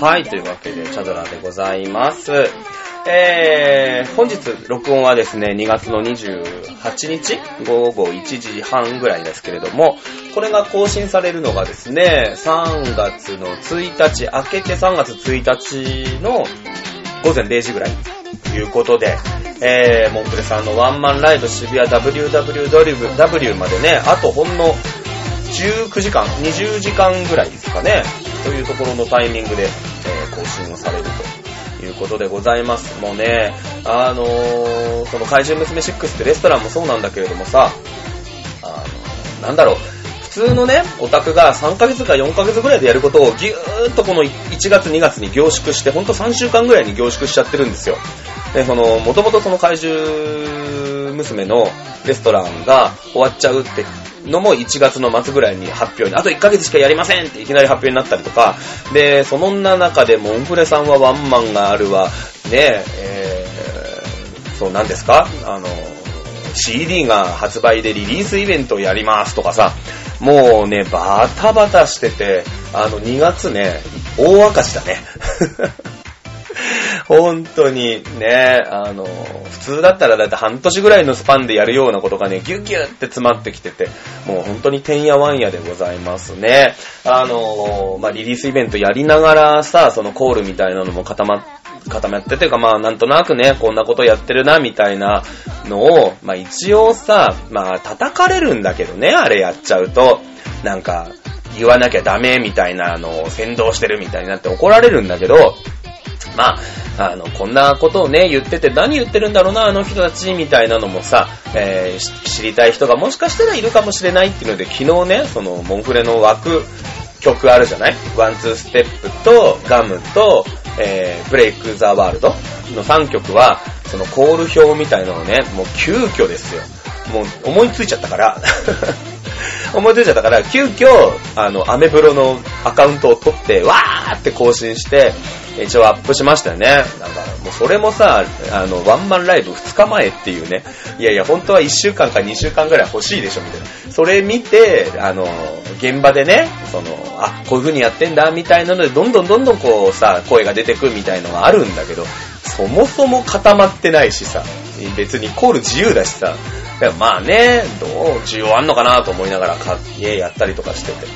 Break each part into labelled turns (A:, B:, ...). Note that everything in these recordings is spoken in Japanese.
A: はい、というわけで、チャドラでございます。えー、本日、録音はですね、2月の28日、午後1時半ぐらいですけれども、これが更新されるのがですね、3月の1日、明けて3月1日の午前0時ぐらいということで、えー、モンクレさんのワンマンライブ渋谷 WWW までね、あとほんの19時間、20時間ぐらいですかね、というところのタイミングで、え更新をされるということでございます。もうね、あのー、その怪獣娘6ってレストランもそうなんだけれどもさ、あの、なんだろう、普通のね、オタクが3ヶ月か4ヶ月ぐらいでやることをぎゅーっとこの1月2月に凝縮して、ほんと3週間ぐらいに凝縮しちゃってるんですよ。で、その、もともとその怪獣娘のレストランが終わっちゃうってのも1月の末ぐらいに発表に、あと1ヶ月しかやりませんっていきなり発表になったりとか、で、その中でモンフレさんはワンマンがあるわ、ねえー、そうなんですか？あの、CD が発売でリリースイベントをやりますとかさ、もうね、バタバタしてて、あの、2月ね、大赤字だね。本当にね、あの、普通だったらだって半年ぐらいのスパンでやるようなことがね、ギュギュって詰まってきてて、もう本当にてんやわんやでございますね。あの、まあ、リリースイベントやりながらさ、そのコールみたいなのも固まって固まっててか、まあ、なんとなくね、こんなことやってるな、みたいなのを、まあ、一応さ、まあ、叩かれるんだけどね、あれやっちゃうと。なんか、言わなきゃダメみたいなのを先導してるみたいになって怒られるんだけど、まあ、あの、こんなことをね、言ってて何言ってるんだろうな、あの人たち、みたいなのもさ、えー知りたい人がもしかしたらいるかもしれないっていうので、昨日ね、その、モンフレの枠、曲あるじゃない？ワンツーステップと、ガムと、えー、ブレイクザワールドの3曲は、そのコール表みたいなのをね、もう急遽ですよ。もう思いついちゃったから、思いついちゃったから、急遽、あの、アメブロのアカウントを取って、わーって更新して、一応アップしましたよね。なんか、もうそれもさ、あの、ワンマンライブ2日前っていうね、いやいや、本当は1週間か2週間ぐらい欲しいでしょ、みたいな。それ見て、あの、現場でね、その、あ、こういう風にやってんだ、みたいなので、どんどんどんどんこうさ、声が出てくみたいのがあるんだけど、そもそも固まってないしさ、別にコール自由だしさ、まあね、どう？需要あんのかなと思いながら買ってやったりとかしてて。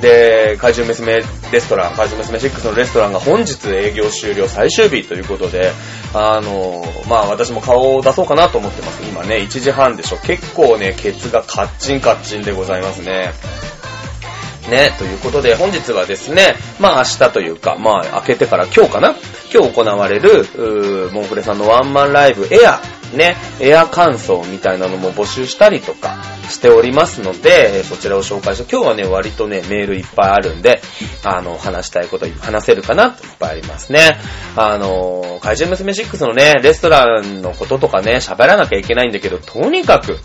A: で、怪獣娘レストラン、怪獣娘6のレストランが本日営業終了最終日ということで、あの、まあ私も顔を出そうかなと思ってます。今ね、1時半でしょ。結構ね、ケツがカッチンカッチンでございますね。ね、ということで、本日はですね、まあ明日というか、まあ明けてから今日かな？今日行われる、うーモンフレさんのワンマンライブエア、ね、エア感想みたいなのも募集したりとかしておりますので、えーそちらを紹介して、今日はね、割とね、メールいっぱいあるんで、あの、話したいこと話せるかなといっぱいありますね。あの、怪獣娘6のね、レストランのこととかね、喋らなきゃいけないんだけど、とにかく、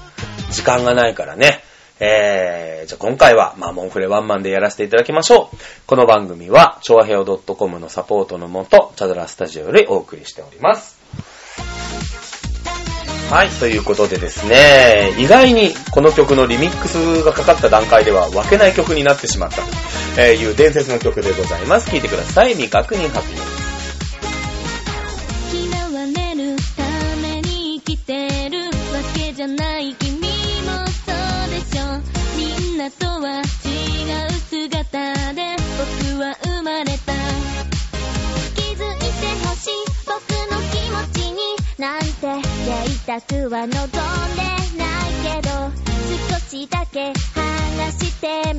A: 時間がないからね、えー、じゃあ今回は、まあ、モンフレワンマンでやらせていただきましょう。この番組は、超平洋 .com のサポートのもと、チャドラスタジオよりお送りしております。はい、ということでですね、意外にこの曲のリミックスがかかった段階では分けない曲になってしまったという伝説の曲でございます。聴いてください。未確認発表。
B: たくは望んでないけど少しだけ話してみ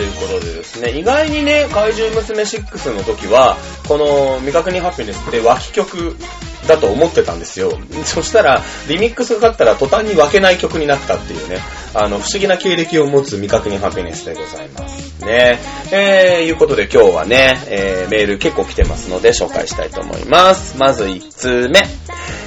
B: と
A: いうことでですね、意外にね、怪獣娘6の時は、この未確認ハピネスって脇曲だと思ってたんですよ。そしたら、リミックスがかったら途端に分けない曲になったっていうね、あの、不思議な経歴を持つ未確認ハピネスでございます。ね。えー、いうことで今日はね、えー、メール結構来てますので紹介したいと思います。まず1通目。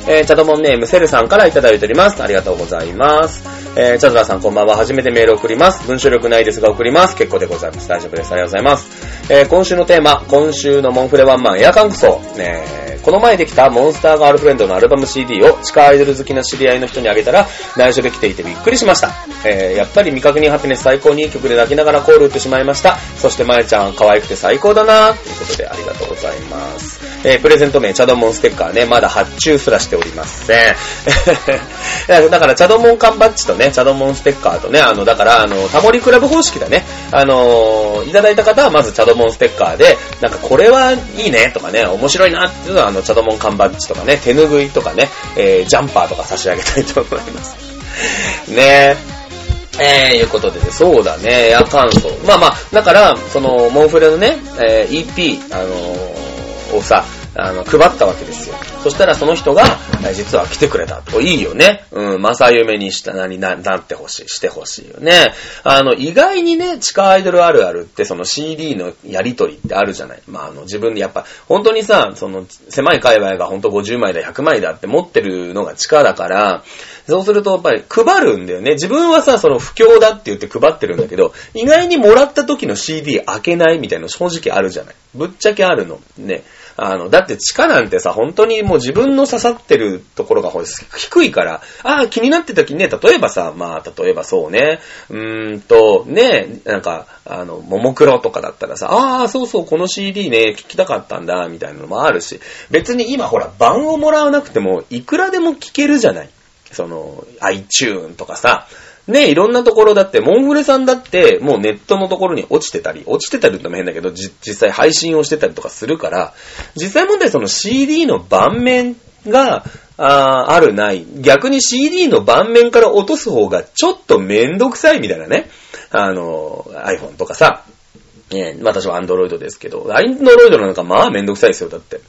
A: えー、チャドモンネームセルさんからいただいております。ありがとうございます。えー、チャドラさんこんばんは。初めてメール送ります。文章力ないですが送ります。結構でございます。大丈夫です。ありがとうございます。えー、今週のテーマ、今週のモンフレワンマンエアカンクソ。ねこの前できたモンスターガールフレンドのアルバム CD を地下アイドル好きな知り合いの人にあげたら内緒で来ていてびっくりしました。えー、やっぱり未確認ハピネス最高にいい曲で泣きながらコール打ってしまいました。そしてまえちゃん可愛くて最高だなということでありがとうございます。えー、プレゼント名、チャドモンステッカーね、まだ発注すらしておりません。だから、チャドモン缶バッジとね、チャドモンステッカーとね、あの、だから、あの、タモリクラブ方式だね。あの、いただいた方はまずチャドモンステッカーで、なんかこれはいいねとかね、面白いなっていうのは、あの、チャドモン缶バッジとかね、手拭いとかね、えー、ジャンパーとか差し上げたいと思います。ねえー、いうことでね、そうだね、エア乾燥。まあまあ、だから、その、モンフレのね、えー EP、あのーをさ、あの、配ったわけですよ。そしたらその人が、実は来てくれたと。いいよね。うん、正夢にしたなにな、なってほしい、してほしいよね。あの、意外にね、地下アイドルあるあるって、その CD のやりとりってあるじゃない。まあ、あの、自分でやっぱ、本当にさ、その、狭い界隈が本当50枚だ、100枚だって持ってるのが地下だから、そうするとやっぱり配るんだよね。自分はさ、その不況だって言って配ってるんだけど、意外にもらった時の CD 開けないみたいなの正直あるじゃない。ぶっちゃけあるの。ね。あの、だって地下なんてさ、本当にもう自分の刺さってるところがほ低いから、ああ、気になってた時にね、例えばさ、まあ、例えばそうね、うーんと、ね、なんか、あの、ももクロとかだったらさ、ああ、そうそう、この CD ね、聞きたかったんだ、みたいなのもあるし、別に今ほら、版をもらわなくても、いくらでも聞けるじゃない。その、iTune とかさ、ね、いろんなところだって、モンフレさんだって、もうネットのところに落ちてたり、落ちてたりっても変だけど、実際配信をしてたりとかするから、実際問題その CD の盤面が、あーあるない。逆に CD の盤面から落とす方がちょっとめんどくさいみたいなね。あの、iPhone とかさ。ね、私は Android ですけど、Android なんかまあめんどくさいですよ、だって。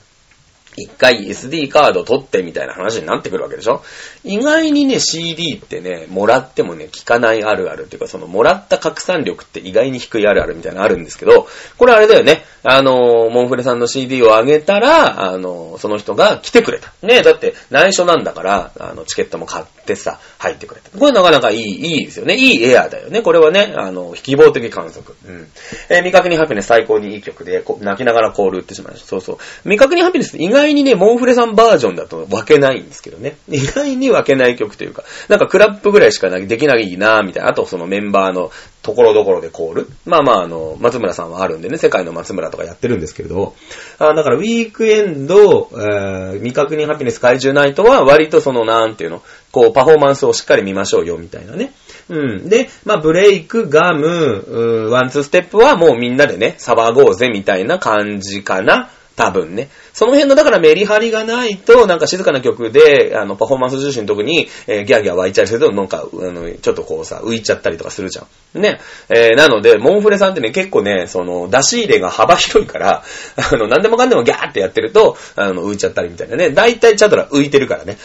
A: 一回 SD カード取ってみたいな話になってくるわけでしょ意外にね、CD ってね、もらってもね、効かないあるあるっていうか、その、もらった拡散力って意外に低いあるあるみたいなのあるんですけど、これあれだよね。あの、モンフレさんの CD をあげたら、あの、その人が来てくれた。ねだって内緒なんだから、あの、チケットも買ってさ、入ってくれた。これなかなかいい、いいですよね。いいエアだよね。これはね、あの、非希望的観測。うん。えー未確認ハピネス最高にいい曲で、こ泣きながらコール打ってしまいました。そうそう。未確認ハピネス意外にね、モンフレさんバージョンだと分けないんですけどね。意外に分けない曲というか、なんかクラップぐらいしかできないなみたいな。あとそのメンバーのところどころでコール。まあまあ、あの、松村さんはあるんでね、世界の松村とかやってるんですけれど、あだからウィークエンド、えー未確認ハピネス怪獣ナイトは割とその、なんていうの、こう、パフォーマンスをしっかり見ましょうよ、みたいなね。うん。で、まあ、ブレイク、ガム、ワンツーステップはもうみんなでね、騒ごうぜ、みたいな感じかな。多分ね。その辺の、だからメリハリがないと、なんか静かな曲で、あの、パフォーマンス重視の時に、えーギャーギャー湧いちゃうけど、なんか、あの、ちょっとこうさ、浮いちゃったりとかするじゃん。ね。えーなので、モンフレさんってね、結構ね、その、出し入れが幅広いから、あの、なんでもかんでもギャーってやってると、あの、浮いちゃったりみたいなね。だいたいチャドラ浮いてるからね。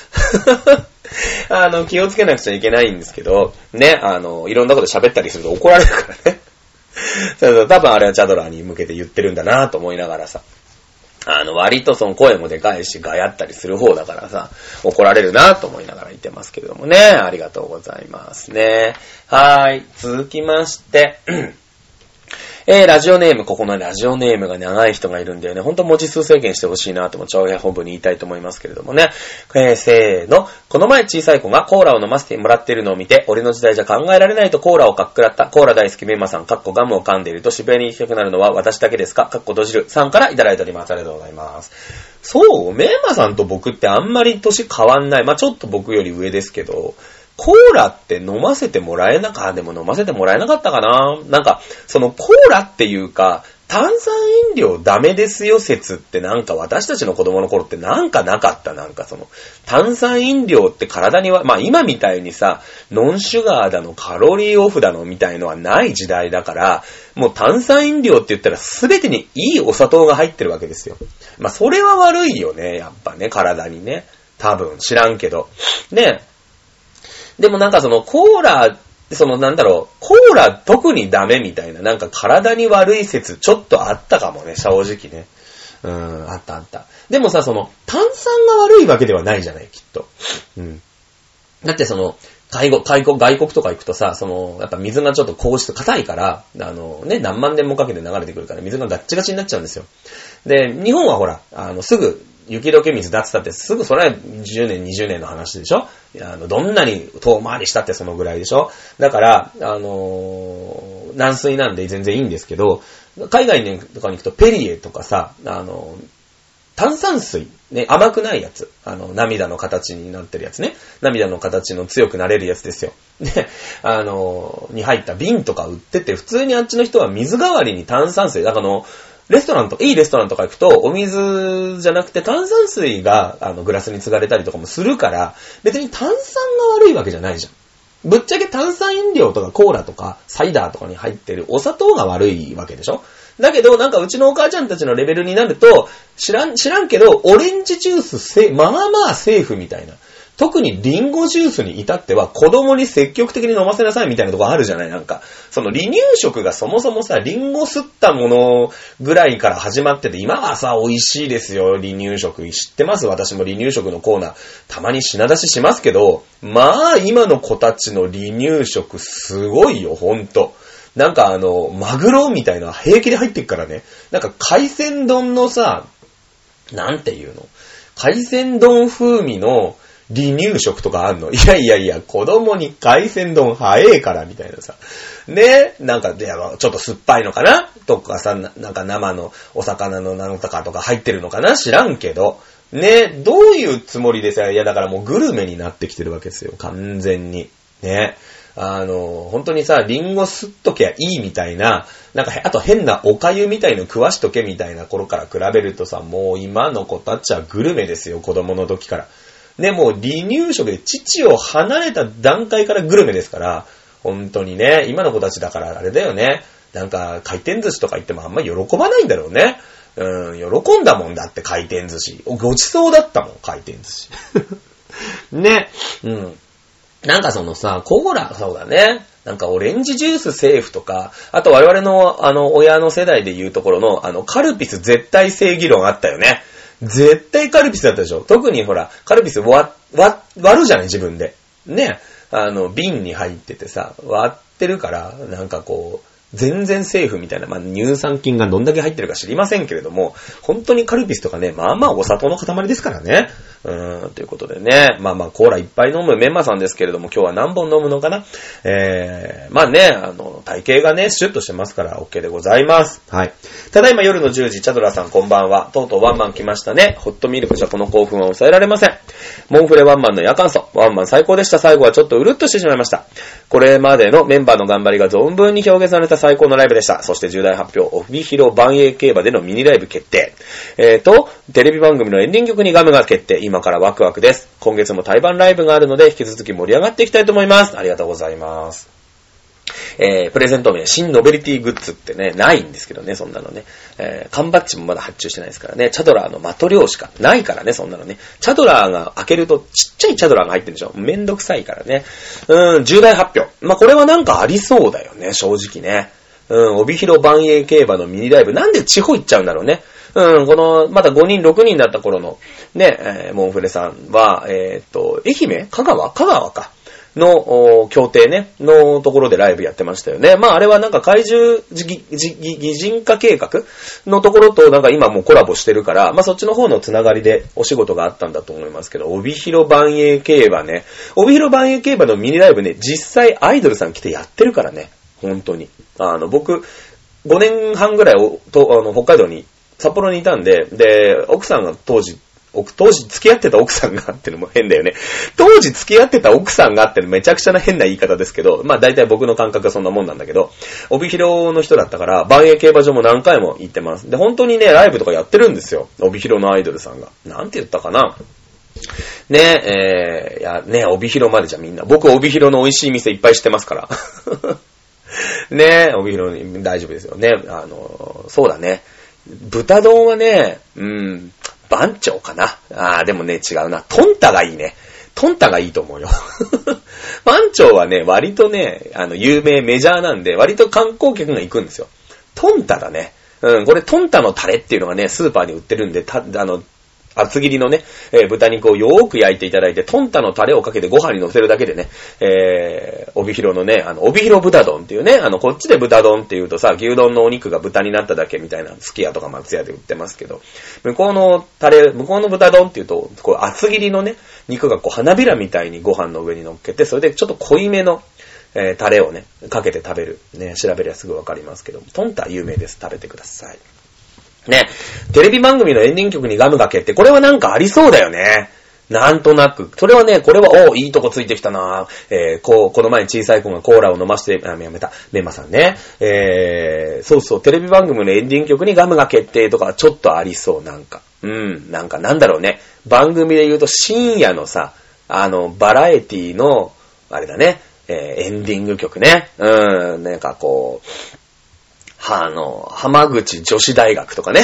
A: あの、気をつけなくちゃいけないんですけど、ね、あの、いろんなこと喋ったりすると怒られるからね。そうそう多分あれはチャドラに向けて言ってるんだなと思いながらさ。あの、割とその声もでかいし、がやったりする方だからさ、怒られるなと思いながら言ってますけれどもね。ありがとうございますね。はーい。続きまして、えー、ラジオネーム、ここのラジオネームが長い人がいるんだよね。ほんと文字数制限してほしいなとも、長編本部に言いたいと思いますけれどもね。えー、せーの。この前小さい子がコーラを飲ませてもらってるのを見て、俺の時代じゃ考えられないとコーラをかっくらった。コーラ大好きメンマさん、かっこガムを噛んでいると渋谷に行きたくなるのは私だけですか？かっこ閉じる。さんからいただいております。ありがとうございます。そう、メンマさんと僕ってあんまり年変わんない。まあちょっと僕より上ですけど、コーラって飲ませてもらえなか、でも飲ませてもらえなかったかな？なんか、そのコーラっていうか、炭酸飲料ダメですよ説ってなんか私たちの子供の頃ってなんかなかった？なんかその、炭酸飲料って体には、まあ今みたいにさ、ノンシュガーだの、カロリーオフだのみたいのはない時代だから、もう炭酸飲料って言ったら全てにいいお砂糖が入ってるわけですよ。まあそれは悪いよね、やっぱね、体にね。多分、知らんけど。ね。でもなんかそのコーラそのなんだろう、コーラ特にダメみたいな、なんか体に悪い説ちょっとあったかもね、正直ね。うん、あったあった。でもさ、その、炭酸が悪いわけではないじゃない、きっと。うん。だってその、外国、外国、外国とか行くとさ、その、やっぱ水がちょっと硬質、硬いから、あのね、何万年もかけて流れてくるから水がガッチガチになっちゃうんですよ。で、日本はほら、あの、すぐ、雪解け水だってたってすぐそれは10年、20年の話でしょ？あの、どんなに遠回りしたってそのぐらいでしょ？だから、あのー軟水なんで全然いいんですけど、海外にとかに行くとペリエとかさ、あの炭酸水、ね、甘くないやつ。あの、涙の形になってるやつね。涙の形の強くなれるやつですよ。で、あの、に入った瓶とか売ってて、普通にあっちの人は水代わりに炭酸水、だからあの、レストランと、いいレストランとか行くと、お水じゃなくて炭酸水が、あの、グラスに継がれたりとかもするから、別に炭酸が悪いわけじゃないじゃん。ぶっちゃけ炭酸飲料とかコーラとかサイダーとかに入ってるお砂糖が悪いわけでしょ？だけど、なんかうちのお母ちゃんたちのレベルになると、知らん、知らんけど、オレンジジュースせ、まあまあセーフみたいな。特にリンゴジュースに至っては子供に積極的に飲ませなさいみたいなとこあるじゃないなんか。その離乳食がそもそもさ、リンゴ吸ったものぐらいから始まってて、今はさ、美味しいですよ、離乳食。知ってます？私も離乳食のコーナー、たまに品出ししますけど、まあ、今の子たちの離乳食すごいよ、ほんと。なんかあの、マグロみたいな平気で入ってっからね。なんか海鮮丼のさ、なんていうの？海鮮丼風味の離乳食とかあんの？いやいやいや、子供に海鮮丼早えから、みたいなさ。ねなんか、いや、ちょっと酸っぱいのかな？とかさ、なんか生のお魚のなんとかとか入ってるのかな？知らんけど。ねどういうつもりでさ、いやだからもうグルメになってきてるわけですよ、完全に。ねあの、本当にさ、リンゴ吸っときゃいいみたいな、なんか、あと変なお粥みたいの食わしとけみたいな頃から比べるとさ、もう今の子たちはグルメですよ、子供の時から。ね、もう離乳食で父を離れた段階からグルメですから、本当にね、今の子たちだからあれだよね。なんか回転寿司とか言ってもあんまり喜ばないんだろうね。うん、喜んだもんだって回転寿司。ごちそうだったもん、回転寿司。ね、うん。なんかそのさ、コーラ、そうだね。なんかオレンジジュースセーフとか、あと我々のあの親の世代で言うところのあのカルピス絶対正義論あったよね。絶対カルピスだったでしょ？特にほら、カルピス割、割、割るじゃない？自分で。ね。あの、瓶に入っててさ、割ってるから、なんかこう、全然セーフみたいな、まあ、乳酸菌がどんだけ入ってるか知りませんけれども、本当にカルピスとかね、まあまあお砂糖の塊ですからね。うーん、ということでね、まあまあコーラいっぱい飲むメンマさんですけれども、今日は何本飲むのかな？えー、まあね、あの、体型がね、シュッとしてますから OK でございます。はい。ただいま夜の10時、チャドラさんこんばんは。とうとうワンマン来ましたね。ホットミルクじゃこの興奮は抑えられません。モンフレワンマンの夜間奏。ワンマン最高でした。最後はちょっとうるっとしてしまいました。これまでのメンバーの頑張りが存分に表現された最高のライブでした。そして重大発表、帯広ばんえい競馬でのミニライブ決定。えーと、テレビ番組のエンディング曲にガムが決定。今からワクワクです。今月も対バンライブがあるので、引き続き盛り上がっていきたいと思います。ありがとうございます。えー、プレゼント名、新ノベリティグッズってね、ないんですけどね、そんなのね。えー、缶バッジもまだ発注してないですからね。チャドラーのマトリョーしかないからね、そんなのね。チャドラーが開けるとちっちゃいチャドラーが入ってるでしょ。めんどくさいからね。うん、重大発表。まあ、これはなんかありそうだよね、正直ね。うん、帯広万栄競馬のミニライブ。なんで地方行っちゃうんだろうね。うん、この、まだ5人、6人だった頃の、ね、えーモンフレさんは、えーっと、愛媛？香川？香川か。の、お協定ね、のところでライブやってましたよね。まああれはなんか怪獣擬擬擬人化計画のところとなんか今もうコラボしてるから、まあそっちの方のつながりでお仕事があったんだと思いますけど、帯広万栄競馬ね、帯広万栄競馬のミニライブね、実際アイドルさん来てやってるからね、本当に。あの、僕、5年半ぐらいおとあの北海道に、札幌にいたんで、で、奥さんが当時、当時付き合ってた奥さんがってのも変だよね。当時付き合ってた奥さんがってのめちゃくちゃな変な言い方ですけど、まあ大体僕の感覚はそんなもんなんだけど、帯広の人だったから、万栄競馬場も何回も行ってます。で、本当にね、ライブとかやってるんですよ。帯広のアイドルさんが。なんて言ったかなねえ、ー、いや、ね帯広までじゃみんな。僕、帯広の美味しい店いっぱい知ってますから。ねえ、帯広に大丈夫ですよね。あの、そうだね。豚丼はね、うん、番長かな？あー、でもね、違うな。トンタがいいね。トンタがいいと思うよ。番長はね、割とね、あの、有名、メジャーなんで、割と観光客が行くんですよ。トンタだね。うん、これトンタのタレっていうのがね、スーパーに売ってるんで、た、あの、厚切りのね、えー、豚肉をよーく焼いていただいて、トンタのタレをかけてご飯に乗せるだけでね、えー、帯広のね、あの、帯広豚丼っていうね、あの、こっちで豚丼っていうとさ、牛丼のお肉が豚になっただけみたいな、すき家とか松屋で売ってますけど、向こうのタレ、向こうの豚丼っていうと、こう、厚切りのね、肉がこう、花びらみたいにご飯の上に乗っけて、それでちょっと濃いめの、えー、タレをね、かけて食べる。ね、調べりゃすぐわかりますけど、トンタ有名です。食べてください。ね、テレビ番組のエンディング曲にガムがけって、これはなんかありそうだよね。なんとなく。それはね、これは、おいいとこついてきたなえー、こう、この前に小さい子がコーラを飲まして、あ、やめた。メンマさんね。えー、そうそう、テレビ番組のエンディング曲にガムが決定とかちょっとありそう、なんか。うん、なんかなんだろうね。番組で言うと深夜のさ、あの、バラエティの、あれだね、えー、エンディング曲ね。うん、なんかこう、あの、浜口女子大学とかね。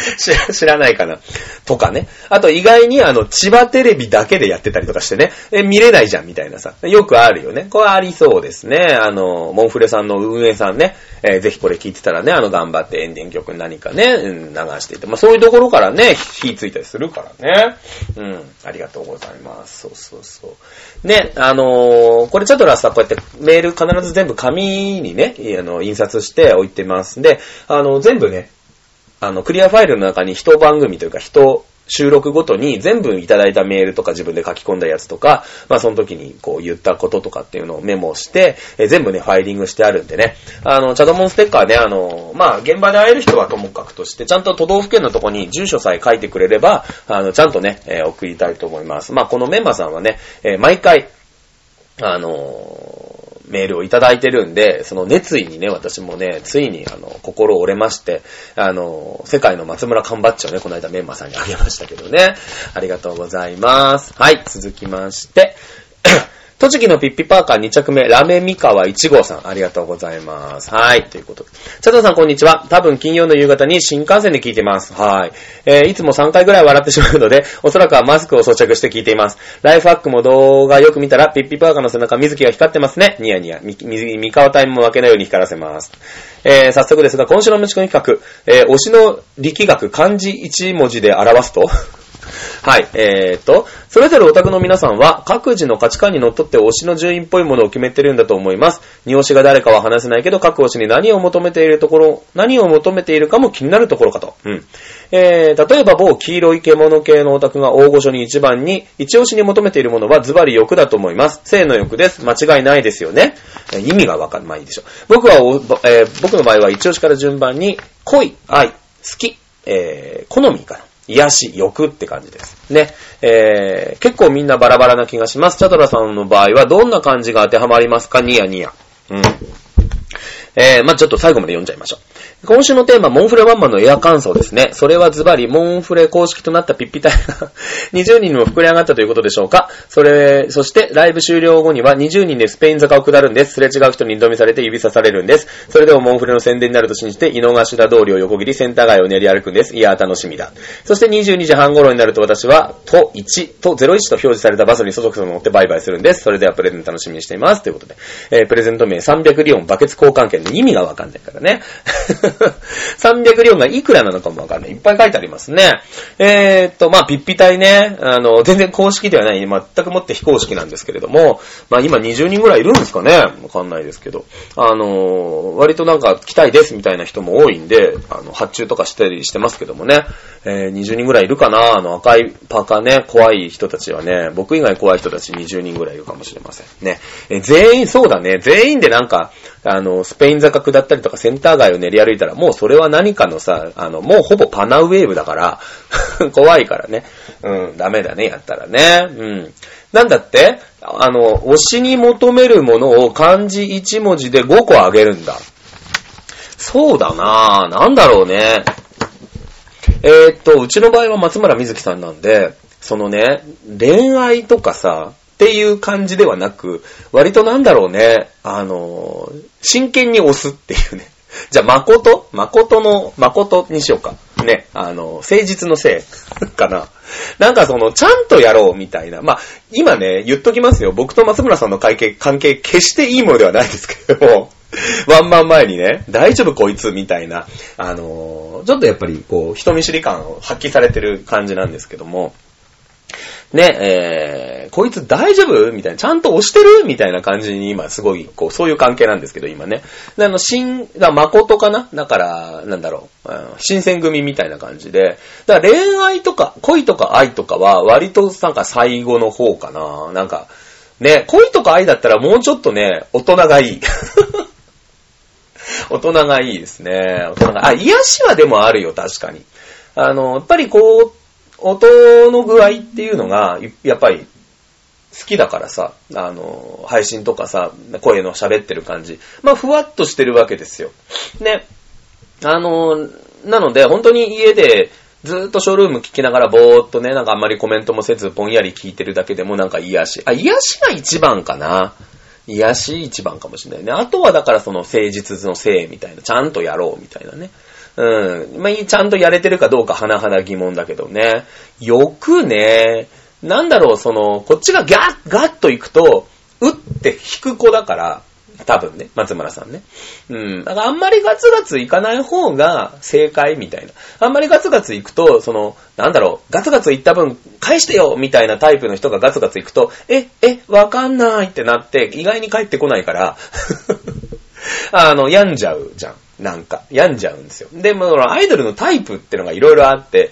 A: 知らないかな。とかね。あと意外にあの、千葉テレビだけでやってたりとかしてね。え、見れないじゃんみたいなさ。よくあるよね。これありそうですね。あの、モンフレさんの運営さんね。えー、ぜひこれ聞いてたらね、あの、頑張ってエンディング曲何かね、うん、流していて。まあ、そういうところからね、火ついたりするからね。うん。ありがとうございます。そうそうそう。ね、あのー、これチャドラスはこうやってメール必ず全部紙にね、あの、印刷して置いてますんで、あの、全部ね、あの、クリアファイルの中に一番組というか一収録ごとに全部いただいたメールとか自分で書き込んだやつとか、まあその時にこう言ったこととかっていうのをメモして、え全部ね、ファイリングしてあるんでね。あの、チャドモンステッカーね、あの、まあ現場で会える人はともかくとして、ちゃんと都道府県のとこに住所さえ書いてくれれば、あの、ちゃんとね、えー、送りたいと思います。まあこのメンバーさんはね、えー、毎回、あのメールをいただいてるんで、その熱意にね、私もね、ついに、あの、心折れまして、あの、世界の松村カンバッチをね、この間メンマさんにあげましたけどね。ありがとうございます。はい、続きまして、栃木のピッピパーカー2着目、ラメミカワ1号さん、ありがとうございます。はい、ということで。チャドさんこんにちは。多分金曜の夕方に新幹線で聞いてます。はい。えー、いつも3回ぐらい笑ってしまうので、おそらくはマスクを装着して聞いています。ライフハックも動画よく見たら、ピッピパーカーの背中、水木が光ってますね。ニヤニヤ。み、み、ミカワタイムも分けないように光らせます。えー、早速ですが、今週の虫コミ企画、えー、推しの力学漢字1文字で表すとはい。えーと、それぞれオタクの皆さんは各自の価値観にのっとって推しの順位っぽいものを決めてるんだと思います。二推しが誰かは話せないけど、各推しに何を求めているところ、何を求めているかも気になるところかと。うん。えー、例えば某黄色い獣系のオタクが大御所に一番に、一押しに求めているものはズバリ欲だと思います。性の欲です。間違いないですよね。意味がわかんないいでしょう。僕は、えー、僕の場合は一押しから順番に、恋、愛、好き、えー、好みかな。癒し、欲って感じです。ね。えー、結構みんなバラバラな気がします。チャトラさんの場合はどんな感じが当てはまりますか？ニヤニヤ。うん。えー、まあ、ちょっと最後まで読んじゃいましょう。今週のテーマ、モンフレワンマンのエア乾燥ですね。それはズバリ、モンフレ公式となったピッピ隊が20人にも膨れ上がったということでしょうか。それ、そしてライブ終了後には20人でスペイン坂を下るんです。すれ違う人に挑みされて指さされるんです。それでもモンフレの宣伝になると信じて、井の頭通りを横切りセンター街を練り歩くんです。いや、楽しみだ。そして22時半頃になると私は、と1と01と表示されたバスに所属するのを乗ってバイバイするんです。それではプレゼント楽しみにしています。ということで、えー、プレゼント名300リオンバケツ交換券の意味がわかんないからね。300両がいくらなのかもわかんない。いっぱい書いてありますね。えー、っと、まあ、ピッピ隊ね、あの、全然公式ではない、全くもって非公式なんですけれども、まあ、今20人ぐらいいるんですかねわかんないですけど。あの、割となんか来たいですみたいな人も多いんで、あの、発注とかしたりしてますけどもね。えー、20人ぐらいいるかなあの、赤いパーカーね、怖い人たちはね、僕以外怖い人たち20人ぐらいいるかもしれません。ね。えー、全員、そうだね、全員でなんか、あの、スペイン坂下ったりとかセンター街を練り歩いたら、もうそれは何かのさ、あの、もうほぼパナウェーブだから、怖いからね。うん、ダメだね、やったらね。うん。なんだって？あの、推しに求めるものを漢字1文字で5個あげるんだ。そうだなぁ。なんだろうね。えー、っと、うちの場合は松村瑞希さんなんで、そのね、恋愛とかさ、っていう感じではなく、割となんだろうね、あの、真剣に押すっていうね。じゃあ、誠？誠の、誠にしようか。ね、あの、誠実のせい かな。なんかその、ちゃんとやろうみたいな。まあ、今ね、言っときますよ。僕と松村さんの関係、関係、決していいものではないですけども、ワンマン前にね、大丈夫こいつみたいな、あのちょっとやっぱりこう、人見知り感を発揮されてる感じなんですけども、ね、えー、こいつ大丈夫？みたいな、ちゃんと押してる？みたいな感じに今すごい、こう、そういう関係なんですけど、今ね。であの、新、だ誠かな？だから、なんだろう、新選組みたいな感じで。だから恋愛とか、恋とか愛とかは、割となんか最後の方かな。なんか、ね、恋とか愛だったらもうちょっとね、大人がいい。大人がいいですね。大人が、あ、癒しはでもあるよ、確かに。あの、やっぱりこう、音の具合っていうのが、やっぱり好きだからさ、あの、配信とかさ、声の喋ってる感じ。まあ、ふわっとしてるわけですよ。ね。あの、なので、本当に家で、ずーっとショールーム聞きながらぼーっとね、なんかあんまりコメントもせずぼんやり聞いてるだけでもなんか癒し。あ、癒しが一番かな。癒し一番かもしれないね。あとはだからその誠実のせいみたいな、ちゃんとやろうみたいなね。うん。まあ、ちゃんとやれてるかどうか甚だ疑問だけどね。よくね、なんだろう、その、こっちがギャッ、ガッと行くと、打って引く子だから、多分ね、松村さんね。うん。だからあんまりガツガツいかない方が正解みたいな。あんまりガツガツいくと、その、なんだろう、ガツガツいった分返してよみたいなタイプの人がガツガツいくと、え、え、わかんないってなって、意外に帰ってこないから、あの、病んじゃうじゃん。なんか、病んじゃうんですよ。で、もアイドルのタイプってのがいろいろあって、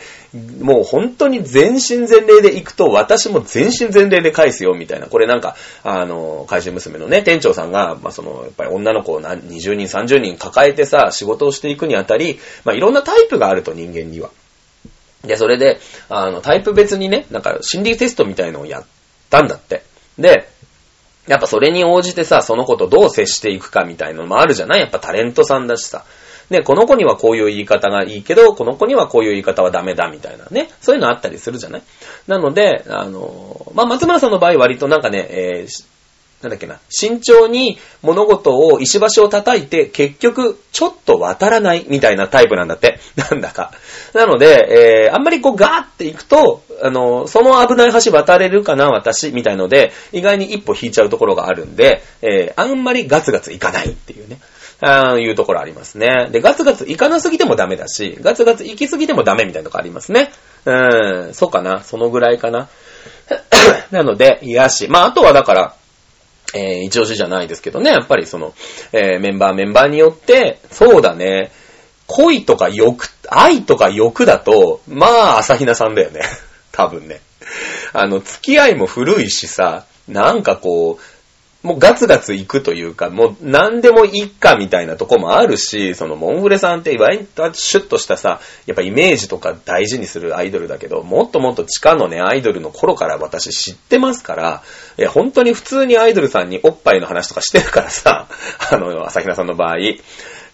A: もう本当に全身全霊で行くと、私も全身全霊で返すよ、みたいな。これなんか、あの、怪獣娘のね、店長さんが、まあ、その、やっぱり女の子を20人、30人抱えてさ、仕事をしていくにあたり、ま、いろんなタイプがあると、人間には。で、それで、あの、タイプ別にね、なんか心理テストみたいのをやったんだって。で、やっぱそれに応じてさ、その子とどう接していくかみたいのもあるじゃない？やっぱタレントさんだしさ。ね、この子にはこういう言い方がいいけど、この子にはこういう言い方はダメだみたいなね。そういうのあったりするじゃない？なので、あの、まあ、松村さんの場合割となんかね、えーなんだっけな、慎重に物事を石橋を叩いて、結局、ちょっと渡らないみたいなタイプなんだって。なんだか。なので、えー、あんまりこうガーっていくと、あの、その危ない橋渡れるかな、私、みたいので、意外に一歩引いちゃうところがあるんで、えー、あんまりガツガツいかないっていうね。あーいうところありますね。で、ガツガツいかなすぎてもダメだし、ガツガツ行きすぎてもダメみたいなとこありますね。うーん、そうかな。そのぐらいかな。なので、癒し。まあ、あとはだから、えー、一押しじゃないですけどね、やっぱりその、えーメンバーメンバーによって、そうだね、恋とか欲、愛とか欲だと、まあ、朝比奈さんだよね。多分ね。あの、付き合いも古いしさ、なんかこう、もうガツガツ行くというか、もう何でもいいかみたいなとこもあるし、そのモンフレさんって割とシュッとしたさ、やっぱイメージとか大事にするアイドルだけど、もっともっと地下のね、アイドルの頃から私知ってますから、え本当に普通にアイドルさんにおっぱいの話とかしてるからさ、あの、朝比奈さんの場合。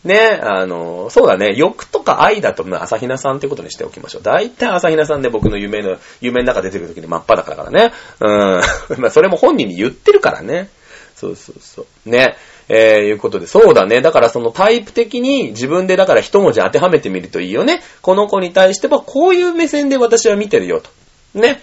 A: ね、あの、そうだね、欲とか愛だと、まあ朝比奈さんってことにしておきましょう。大体朝比奈さんで僕の夢の、夢の中出てる時に真っ裸だからね。うん。まあそれも本人に言ってるからね。そうそうそう。ね。えー、いうことで、そうだね。だからそのタイプ的に自分でだから一文字当てはめてみるといいよね。この子に対してはこういう目線で私は見てるよと。ね。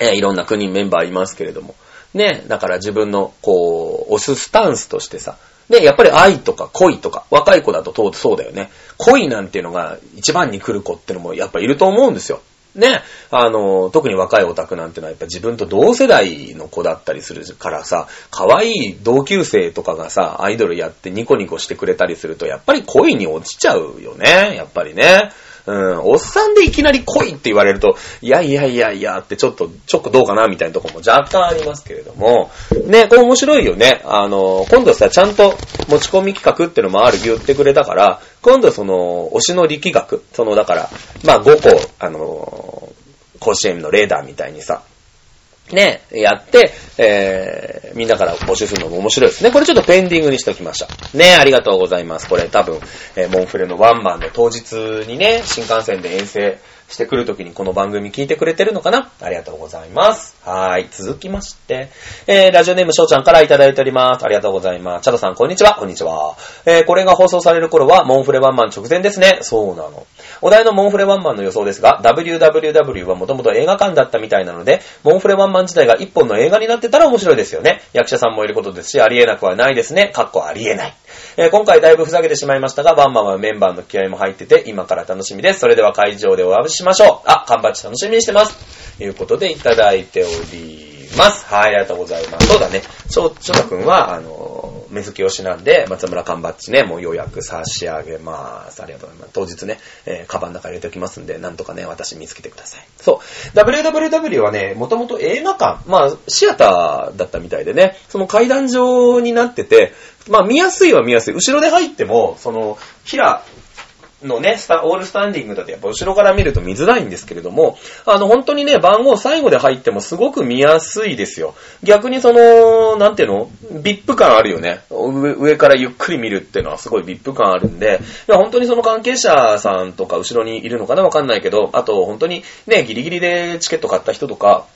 A: えーいろんな国メンバーいますけれども。ね。だから自分の、こう、押すスタンスとしてさ。で、やっぱり愛とか恋とか、若い子だととそうだよね。恋なんていうのが一番に来る子ってのもやっぱいると思うんですよ。ね。あの、特に若いオタクなんてのはやっぱ自分と同世代の子だったりするからさ、可愛い同級生とかがさ、アイドルやってニコニコしてくれたりすると、やっぱり恋に落ちちゃうよね。やっぱりね。うん、おっさんでいきなり来いって言われると、いやいやいやいやってちょっと、ちょっとどうかなみたいなとこも若干ありますけれども、ね、これ面白いよね。あの、今度さ、ちゃんと持ち込み企画ってのもある言ってくれたから、今度その、推しの力学、その、だから、まあ5個、あの、甲子園のレーダーみたいにさ、ね、やって、えー、みんなから募集するのも面白いですね。これちょっとペンディングにしておきました。ね、ありがとうございます。これ多分、えーモンフレのワンマンの当日にね、新幹線で遠征してくるときにこの番組聞いてくれてるのかなありがとうございます。はい。続きまして、えー、ラジオネームしょうちゃんからいただいております。ありがとうございます。チャドさん、こんにちは。こんにちは。えー、これが放送される頃は、モンフレワンマン直前ですね。そうなの。お題のモンフレワンマンの予想ですが、WWW はもともと映画館だったみたいなので、モンフレワンマン自体が一本の映画になってたら面白いですよね。役者さんもいることですし、ありえなくはないですね。かっこありえない。えー今回だいぶふざけてしまいましたが、ワンマンはメンバーの気合も入ってて、今から楽しみです。それでは会場でお会いしましょう。あ、缶バッチ楽しみにしてます。ということでいただいております。はい、ありがとうございます。そうだね。翔太くんは、あの、目付け推しなんで、松村缶バッチね、もう予約差し上げます。ありがとうございます。当日ね、えーカバンの中入れておきますんで、なんとかね、私見つけてください。そう。WWW はね、もともと映画館、まあ、シアターだったみたいでね、その階段状になってて、まあ、見やすいは見やすい。後ろで入っても、その、平、のね、スタオールスタンディングだとやっぱ後ろから見ると見づらいんですけれども、あの本当にね、番号最後で入ってもすごく見やすいですよ。逆にその、なんていうのビップ感あるよね。上上からゆっくり見るっていうのはすごいビップ感あるんで、いや本当にその関係者さんとか後ろにいるのかなわかんないけど、あと本当にね、ギリギリでチケット買った人とか、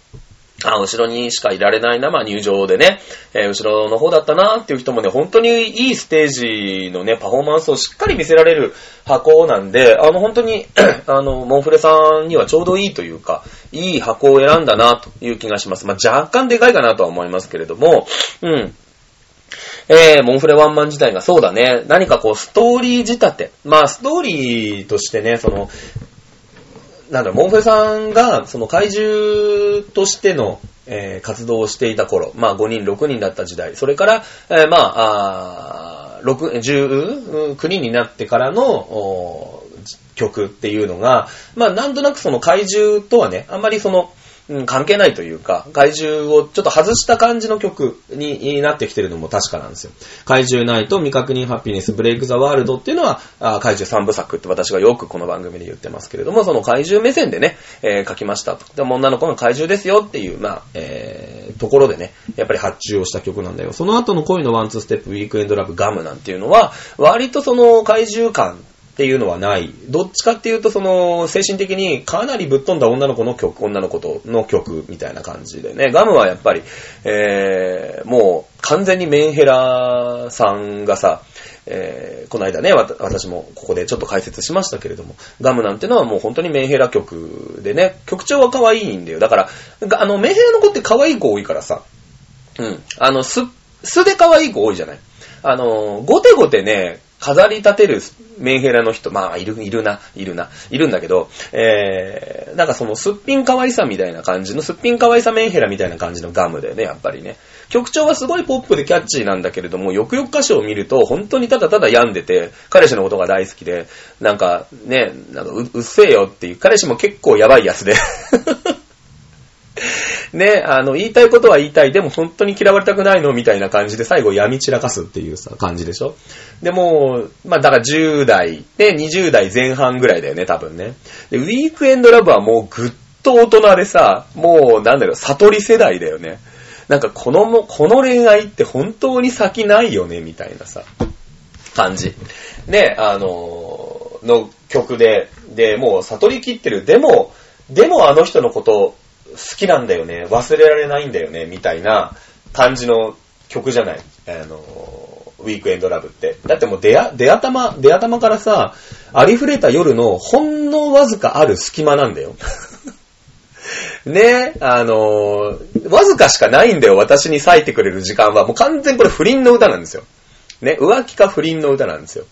A: あ、後ろにしかいられないな、まあ入場でね、えー後ろの方だったなっていう人もね、本当にいいステージのね、パフォーマンスをしっかり見せられる箱なんで、あの本当に、あの、モンフレさんにはちょうどいいというか、いい箱を選んだなという気がします。まあ若干でかいかなとは思いますけれども、うん。えー、モンフレワンマン自体がそうだね、何かこうストーリー仕立て。まあストーリーとしてね、その、なんだろ、モンフェさんが、その怪獣としての、えー活動をしていた頃、まあ5人、6人だった時代、それから、えーまあ、あ6、19人になってからの、曲っていうのが、まあなんとなくその怪獣とはね、あんまりその、うん関係ないというか、怪獣をちょっと外した感じの曲になってきてるのも確かなんですよ。怪獣ナイト、未確認ハッピネス、ブレイクザワールドっていうのは、あ怪獣三部作って私がよくこの番組で言ってますけれども、その怪獣目線でね、えー書きましたと。でも女の子が怪獣ですよっていう、まあ、えーところでね、やっぱり発注をした曲なんだよ。その後の恋のワンツーステップ、ウィークエンドラブ、ガムなんていうのは、割とその怪獣感っていうのはない。どっちかっていうと、その、精神的にかなりぶっ飛んだ女の子の曲、女の子との曲みたいな感じでね。ガムはやっぱり、えー、もう完全にメンヘラさんがさ、えー、この間ね、私もここでちょっと解説しましたけれども、ガムなんてのはもう本当にメンヘラ曲でね、曲調は可愛いんだよ。だから、あの、メンヘラの子って可愛い子多いからさ、うん。あの、す、素で可愛い子多いじゃないあの、ゴテゴテね、飾り立てるメンヘラの人、まあ、いる、いるな、いるな、いるんだけど、えー、なんかそのすっぴん可愛さみたいな感じの、すっぴん可愛さメンヘラみたいな感じのガムだよね、やっぱりね。曲調はすごいポップでキャッチーなんだけれども、よくよく歌詞を見ると、本当にただただ病んでて、彼氏のことが大好きで、なんかね、なんかううっせえよっていう、彼氏も結構やばいやつで。ね、あの、言いたいことは言いたい、でも本当に嫌われたくないの？みたいな感じで最後闇散らかすっていうさ、感じでしょ？でも、まあだから10代、で、20代前半ぐらいだよね、多分ね。で、ウィークエンドラブはもうぐっと大人でさ、もうなんだろう、悟り世代だよね。なんかこのも、この恋愛って本当に先ないよね、みたいなさ、感じ。ね、あのの曲で、で、もう悟り切ってる。でも、でもあの人のこと好きなんだよね。忘れられないんだよね。みたいな感じの曲じゃない。あの、ウィークエンドラブって。だってもう出あ、出頭、出頭からさ、ありふれた夜のほんのわずかある隙間なんだよ。ね？えあのわずかしかないんだよ。私に割いてくれる時間は。もう完全これ不倫の歌なんですよ。ね、浮気か不倫の歌なんですよ。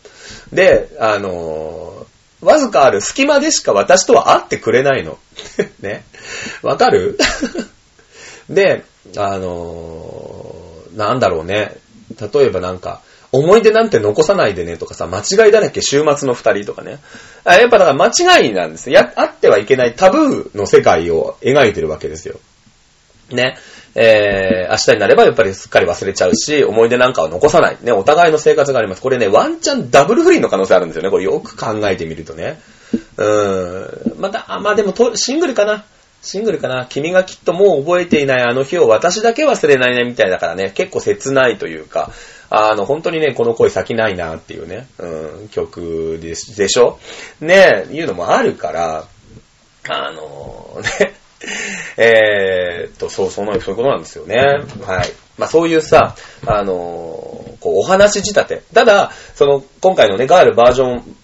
A: で、あのわずかある隙間でしか私とは会ってくれないの。ね。わかる？で、あのーなんだろうね。例えばなんか、思い出なんて残さないでねとかさ、間違いだらけ週末の二人とかね。あやっぱだから間違いなんですよ。や、あってはいけないタブーの世界を描いてるわけですよ。ね。えー、明日になればやっぱりすっかり忘れちゃうし、思い出なんかは残さない。ね、お互いの生活があります。これね、ワンチャンダブル不倫の可能性あるんですよね。これよく考えてみるとね。うーん。また、あ、まあでもと、シングルかな。シングルかな。君がきっともう覚えていないあの日を私だけ忘れないねみたいだからね、結構切ないというか、あの、本当にね、この声先ないなっていうね、うん、曲でしでしょ？ね、いうのもあるから、あのね、えーっと、そう、その、そういうことなんですよね。はい。まあそういうさ、あのこう、お話仕立て。ただ、その、今回のね、ガールバージョン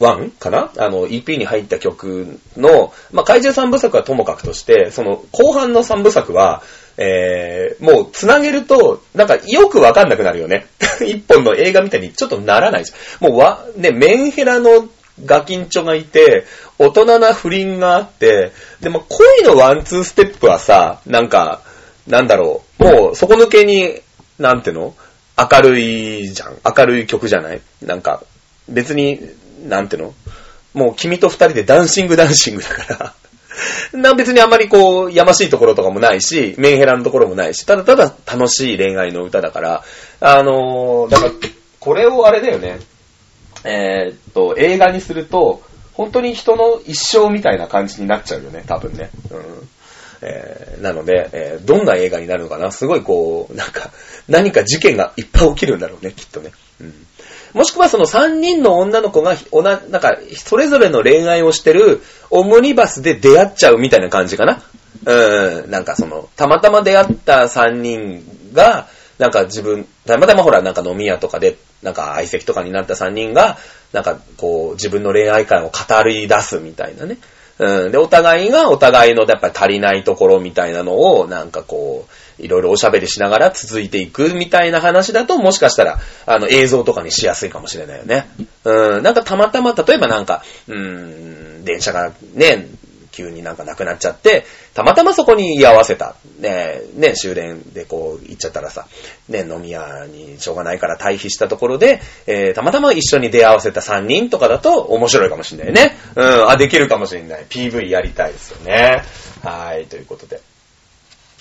A: 1かな？あの、EP に入った曲の、まあ怪獣三部作はともかくとして、その、後半の三部作は、えー、もう、つなげると、なんか、よくわかんなくなるよね。一本の映画みたいにちょっとならないじゃん。もう、わ、ね、メンヘラのガキンチョがいて、大人な不倫があって、でも恋のワンツーステップはさ、なんか、なんだろう、もう底抜けに、なんての？明るいじゃん。明るい曲じゃない？なんか、別に、なんての？もう君と二人で dancing dancing だから。な別にあんまりこう、やましいところとかもないし、メンヘラのところもないし、ただただ楽しい恋愛の歌だから、あのー、だから、これをあれだよね、えーっと、映画にすると、本当に人の一生みたいな感じになっちゃうよね、多分ね。うん。えーなので、えーどんな映画になるのかなすごいこう、なんか、何か事件がいっぱい起きるんだろうね、きっとね。うん。もしくはその3人の女の子が、おな、なんか、それぞれの恋愛をしてるオムニバスで出会っちゃうみたいな感じかな。うん、なんかその、たまたま出会った3人が、なんか自分、たまたまほら、なんか飲み屋とかで、なんか相席とかになった3人が、なんかこう、自分の恋愛観を語り出すみたいなね。うん。で、お互いがお互いのやっぱり足りないところみたいなのを、なんかこう、いろいろおしゃべりしながら続いていくみたいな話だと、もしかしたら、あの、映像とかにしやすいかもしれないよね。うん。なんかたまたま、例えばなんか、うん、電車がね、急になんかなくなっちゃって、たまたまそこに居合わせた。ねね、終電でこう行っちゃったらさ、ね、飲み屋にしょうがないから退避したところで、えーたまたま一緒に出会わせた3人とかだと面白いかもしれないね。うん、あ、できるかもしれない。PV やりたいですよね。はい、ということで。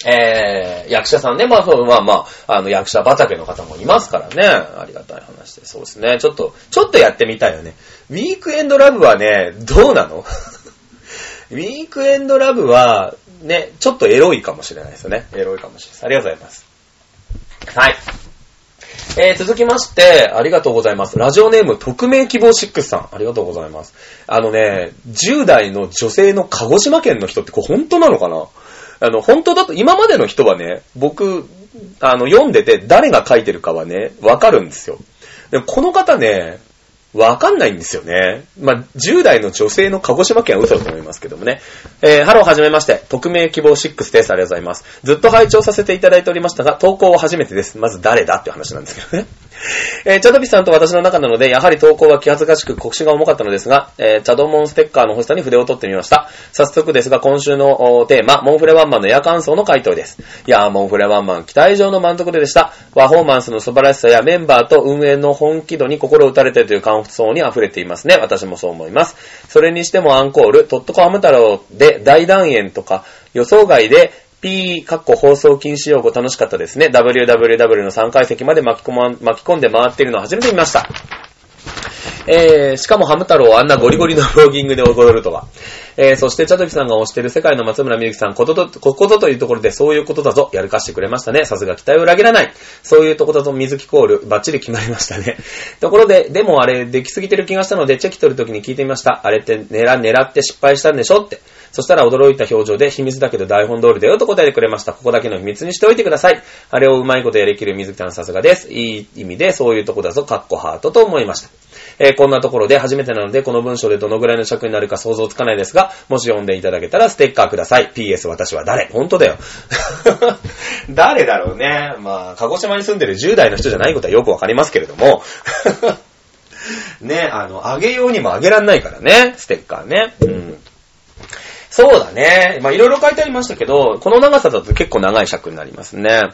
A: えー、役者さんね、まあそう、まあまあ、あの、役者畑の方もいますからね。ありがたい話で。そうですね。ちょっと、ちょっとやってみたいよね。ウィークエンドラブはね、どうなの？ウィークエンドラブは、ね、ちょっとエロいかもしれないですよね。エロいかもしれないです。ありがとうございます。はい。えー、続きまして、ありがとうございます。ラジオネーム、匿名希望6さん。ありがとうございます。あのね、10代の女性の鹿児島県の人ってこれ本当なのかな？あの、本当だと、今までの人はね、僕、あの、読んでて誰が書いてるかはね、わかるんですよ。でもこの方ね、わかんないんですよね。まあ、10代の女性の鹿児島県は嘘だと思いますけどもね。えー、ハローはじめまして、匿名希望6です。ありがとうございます。ずっと拝聴させていただいておりましたが、投稿は初めてです。まず誰だって話なんですけどね。えー、チャドビさんと私の仲なので、やはり投稿は気恥ずかしく腰が重かったのですが、えー、チャドモンステッカーの欲しさに筆を取ってみました。早速ですが、今週のおテーマ、モンフレワンマンのエア感想の回答です。いやー、モンフレワンマン、期待以上の満足度でした。パフォーマンスの素晴らしさやメンバーと運営の本気度に心打たれてるという感想に溢れていますね。私もそう思います。それにしてもアンコール、トットコハム太郎で大団円とか、予想外で P、かっこ放送禁止用語楽しかったですね。www の3階席まで巻き込ま巻き込んで回ってるのを初めて見ました。えー、しかもハム太郎をあんなゴリゴリのブロギングで踊るとは。えー、そして、チャドキさんが推してる世界の松村みゆきさん、ことと、こことというところでそういうことだぞ、やるかしてくれましたね。さすが期待を裏切らない。そういうとこだと水木コール、バッチリ決まりましたね。ところで、でもあれ、できすぎてる気がしたので、チェキ取るときに聞いてみました。あれって狙、狙って失敗したんでしょって。そしたら驚いた表情で、秘密だけど台本通りだよと答えてくれました。ここだけの秘密にしておいてください。あれをうまいことやりきる水木さんさすがです。いい意味で、そういうとこだぞ、カッコハートと思いました。えーこんなところで初めてなので、この文章でどのぐらいの尺になるか想像つかないですが、もし読んでいただけたらステッカーください。PS 私は誰？本当だよ。誰だろうね。まあ、鹿児島に住んでる10代の人じゃないことはよくわかりますけれども。ね、あの、あげようにもあげらんないからね、ステッカーね。うん。そうだね。まあ、いろいろ書いてありましたけど、この長さだと結構長い尺になりますね。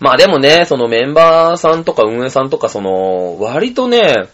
A: まあでもね、そのメンバーさんとか運営さんとか、その、割とね、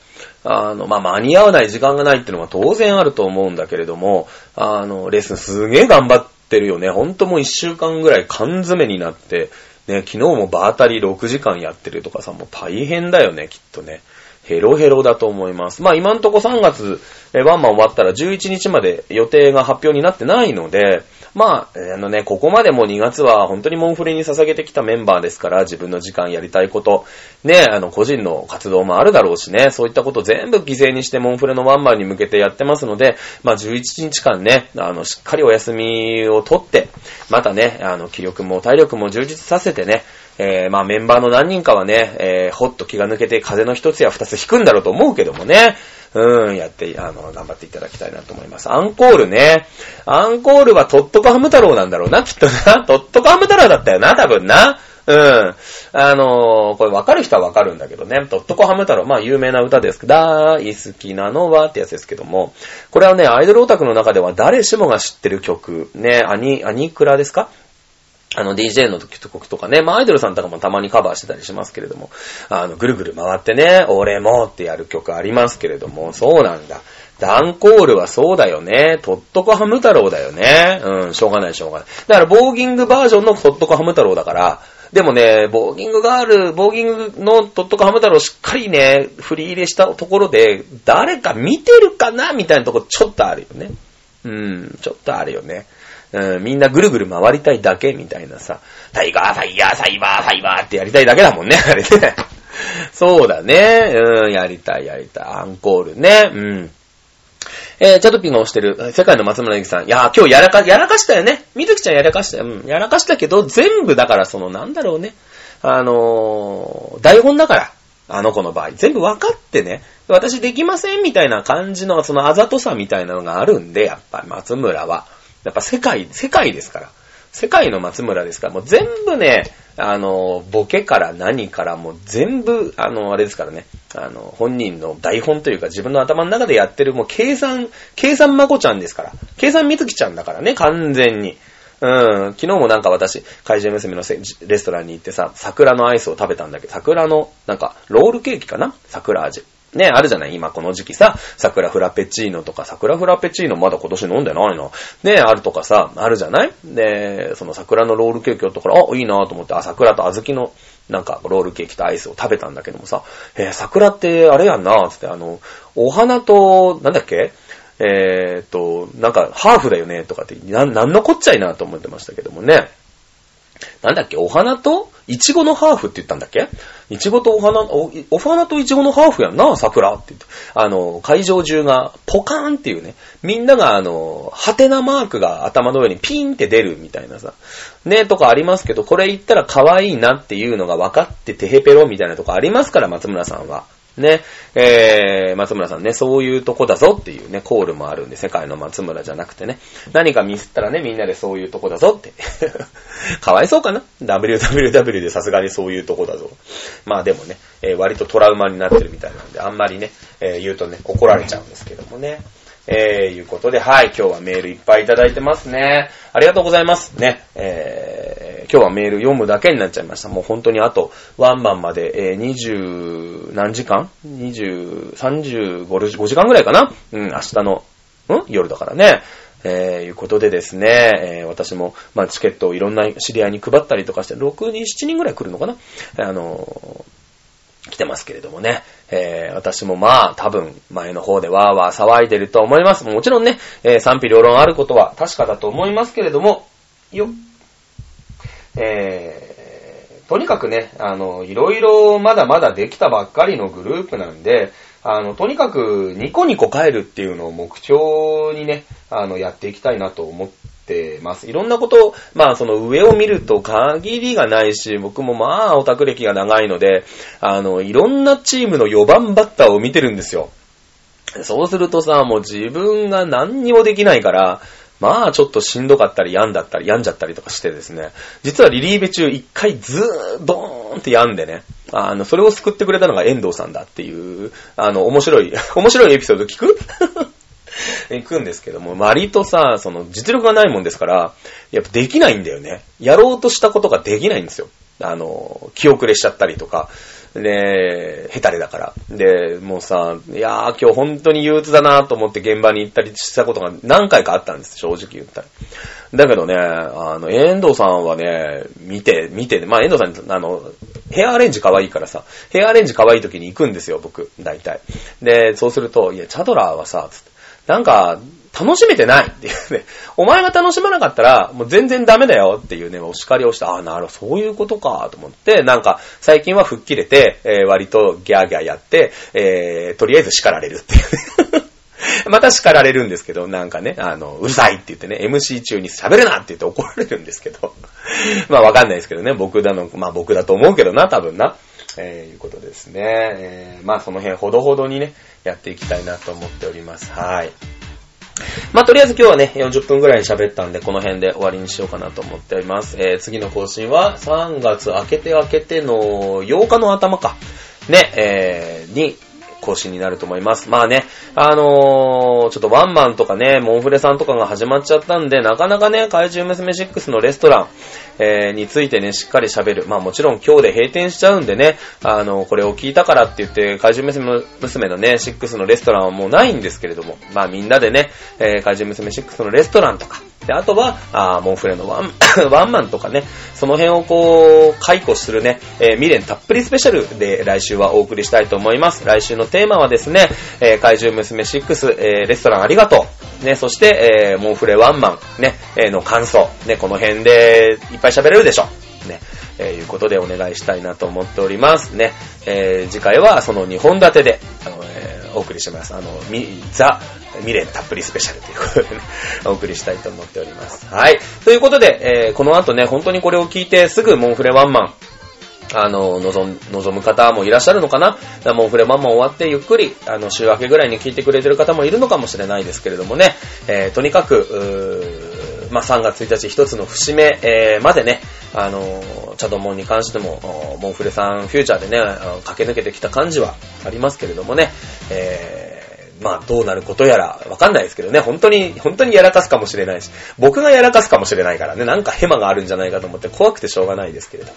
A: あの、まあ、間に合わない時間がないっていうのは当然あると思うんだけれども、あの、レッスンすげえ頑張ってるよね。ほんともう一週間ぐらい缶詰になって、ね、昨日もバータリー6時間やってるとかさ、もう大変だよね、きっとね。ヘロヘロだと思います。まあ今んとこ3月、えワンマン終わったら11日まで予定が発表になってないので、まあ、あのね、ここまでも2月は本当にモンフレに捧げてきたメンバーですから、自分の時間やりたいこと、ね、あの、個人の活動もあるだろうしね、そういったこと全部犠牲にしてモンフレのワンマンに向けてやってますので、まあ11日間ね、あの、しっかりお休みを取って、またね、あの、気力も体力も充実させてね、えー、まあメンバーの何人かはね、えー、ほっと気が抜けて風の一つや二つ引くんだろうと思うけどもね、うん、やって、あの、頑張っていただきたいなと思います。アンコールね。アンコールはトットコハム太郎なんだろうな、きっとな。トットコハム太郎だったよな、多分な。うん。あのー、これわかる人はわかるんだけどね。トットコハム太郎、まあ有名な歌ですけど、大好きなのはってやつですけども、これはね、アイドルオタクの中では誰しもが知ってる曲、ね、アニ、アニクラですか？あの DJ の時とかね、まあアイドルさんとかもたまにカバーしてたりしますけれども、あの、ぐるぐる回ってね、俺もってやる曲ありますけれども、そうなんだ。ダンコールはそうだよね。トットコハム太郎だよね。うん、しょうがないしょうがない。だから、ボーギングバージョンのトットコハム太郎だから、でもね、ボーギングガール、ボーギングのトットコハム太郎しっかりね、振り入れしたところで、誰か見てるかなみたいなとこちょっとあるよね。うん、ちょっとあるよね。うん、みんなぐるぐる回りたいだけみたいなさ、タイガー、ファイヤー、サイバー、ファイバーってやりたいだけだもんね、あれね。そうだね。うん、やりたい、やりたい。アンコールね。うん。えー、チャトピーが押してる、世界の松村ゆきさん。いやー、今日やらか、やらかしたよね。みずきちゃんやらかしたよ。うん、やらかしたけど、全部だから、その、なんだろうね。あのー、台本だから。あの子の場合。全部分かってね。私できませんみたいな感じの、そのあざとさみたいなのがあるんで、やっぱり松村は。やっぱ世界、世界ですから。世界の松村ですから、もう全部ね、あの、ボケから何からもう全部、あの、あれですからね、あの、本人の台本というか自分の頭の中でやってるもう計算、計算まこちゃんですから。計算みつきちゃんだからね、完全に。うん、昨日もなんか私、怪獣娘のレストランに行ってさ、桜のアイスを食べたんだけど、桜の、なんか、ロールケーキかな？桜味。ね、あるじゃない？今この時期さ、桜フラペチーノとか、桜フラペチーノまだ今年飲んでないの？ね、あるとかさ、あるじゃない？で、その桜のロールケーキをとから、あ、いいなと思って、あ、桜と小豆の、なんか、ロールケーキとアイスを食べたんだけどもさ、えー、桜ってあれやんなつって、あの、お花と、なんだっけ？えー、っと、なんか、ハーフだよねとかって、なん、なんのこっちゃいなと思ってましたけどもね。なんだっけ？お花と？イチゴのハーフって言ったんだっけ？イチゴとお花、お、お花とイチゴのハーフやんな、桜って言って。あの、会場中がポカーンっていうね、みんながあの、ハテナマークが頭の上にピーンって出るみたいなさ、ね、とかありますけど、これ言ったら可愛いなっていうのが分かっててへペロみたいなとこありますから、松村さんは。ね、えー、松村さんね、そういうとこだぞっていうね、コールもあるんで、世界の松村じゃなくてね、何かミスったらね、みんなでそういうとこだぞって。かわいそうかな ?www でさすがにそういうとこだぞ。まあでもね、えー、割とトラウマになってるみたいなんで、あんまりね、えー、言うとね、怒られちゃうんですけどもね。えー、いうことで、はい、今日はメールいっぱいいただいてますね。ありがとうございます。ね、えー、今日はメール読むだけになっちゃいました。もう本当にあと、ワンマンまで、えー、20、何時間 ?20、35、5時間ぐらいかな？うん、明日の、ん？夜だからね。えー、いうことでですね、えー、私も、まあ、チケットをいろんな知り合いに配ったりとかして、6人、7人ぐらい来るのかな？あの来てますけれどもね。えー、私もまあ、多分、前の方でわーわー騒いでると思います。もちろんね、えー、賛否両論あることは確かだと思いますけれども、よ、えー、とにかくね、あの、いろいろまだまだできたばっかりのグループなんで、あの、とにかくニコニコ帰るっていうのを目標にね、あの、やっていきたいなと思ってってます。いろんなことを、まあその上を見ると限りがないし、僕もまあオタク歴が長いので、あの、いろんなチームの4番バッターを見てるんですよ。そうするとさ、もう自分が何にもできないから、まあちょっとしんどかったり病んだったり病んじゃったりとかしてですね、実はリリーベ中一回ずードーンって病んでね、あの、それを救ってくれたのが遠藤さんだっていう、あの、面白い、面白いエピソード聞く？行くんですけども、割とさ、その実力がないもんですから、やっぱできないんだよね。やろうとしたことができないんですよ。あの、気遅れしちゃったりとか、で、ヘタレだから。で、もうさ、いやー今日本当に憂鬱だなと思って現場に行ったりしたことが何回かあったんです、正直言ったら。だけどね、あの、遠藤さんはね、見て、見て、まあ遠藤さん、あの、ヘアアレンジ可愛いからさ、ヘアアレンジ可愛い時に行くんですよ、僕、大体。で、そうすると、いや、チャドラーはさ、つってなんか、楽しめてないっていうね。お前が楽しまなかったら、もう全然ダメだよっていうね、お叱りをして、ああ、なるほど、そういうことか、と思って、なんか、最近は吹っ切れて、えー、割とギャーギャーやって、えー、とりあえず叱られるっていうね。また叱られるんですけど、なんかね、あの、うるさいって言ってね、MC 中に喋るなって言って怒られるんですけど。まあわかんないですけどね、僕だの、まあ僕だと思うけどな、多分な。えー、いうことですね。えー、まあその辺ほどほどにね、やっていきたいなと思っております。はい。まあ、とりあえず今日はね、40分くらい喋ったんで、この辺で終わりにしようかなと思っております。えー、次の更新は3月明けて明けての8日の頭か。ね、えー、に、更新になると思います。まあね、あのー、ちょっとワンマンとかね、モンフレさんとかが始まっちゃったんで、なかなかね、怪獣娘6のレストラン、えー、についてね、しっかり喋る。まあもちろん今日で閉店しちゃうんでね、あの、これを聞いたからって言って、怪獣娘のね、6のレストランはもうないんですけれども、まあみんなでね、えー、怪獣娘6のレストランとか、で、あとは、あモンフレのワン、ワンマンとかね、その辺をこう、解雇するね、えー、未練たっぷりスペシャルで来週はお送りしたいと思います。来週のテーマはですね、えー、怪獣娘6、えー、レストランありがとう。ね、そして、えー、モンフレワンマン、ね、えー、の感想。ね、この辺でいっぱい喋れるでしょ。ね、えー、いうことでお願いしたいなと思っております。ね、えー、次回はその2本立てで、あの、えー、お送りします。あの、み、ザ、未練たっぷりスペシャルということでね、お送りしたいと思っております。はい。ということで、えー、この後ね、本当にこれを聞いてすぐモンフレワンマン、あの、望望む方もいらっしゃるのかな？モンフレマンマ終わってゆっくり、あの、週明けぐらいに聞いてくれてる方もいるのかもしれないですけれどもね、えー、とにかく、うーまあ、3月1日一つの節目、えー、までね、あの、チャドモンに関しても、モンフレさんフューチャーでね、駆け抜けてきた感じはありますけれどもね、えーまあどうなることやらわかんないですけどね、本当に、本当にやらかすかもしれないし、僕がやらかすかもしれないからね、なんかヘマがあるんじゃないかと思って怖くてしょうがないですけれども、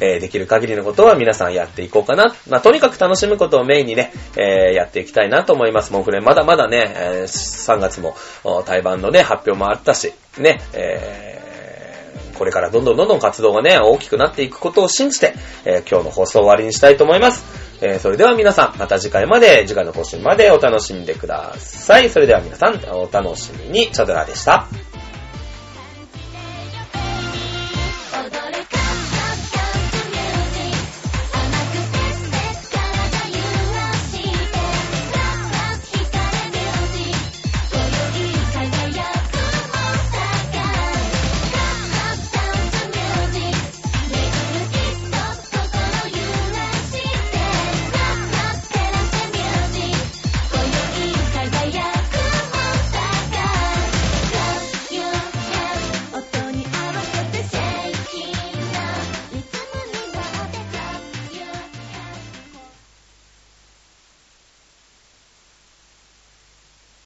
A: えー、できる限りのことは皆さんやっていこうかな。まあとにかく楽しむことをメインにね、えー、やっていきたいなと思います。モンフレまだまだね、えー、3月も対バンのね、発表もあったし、ね、えーこれからどんどんどんどん活動がね、大きくなっていくことを信じて、えー、今日の放送を終わりにしたいと思います。えー、それでは皆さん、また次回まで、次回の更新までお楽しみでください。それでは皆さん、お楽しみに、チャドラでした。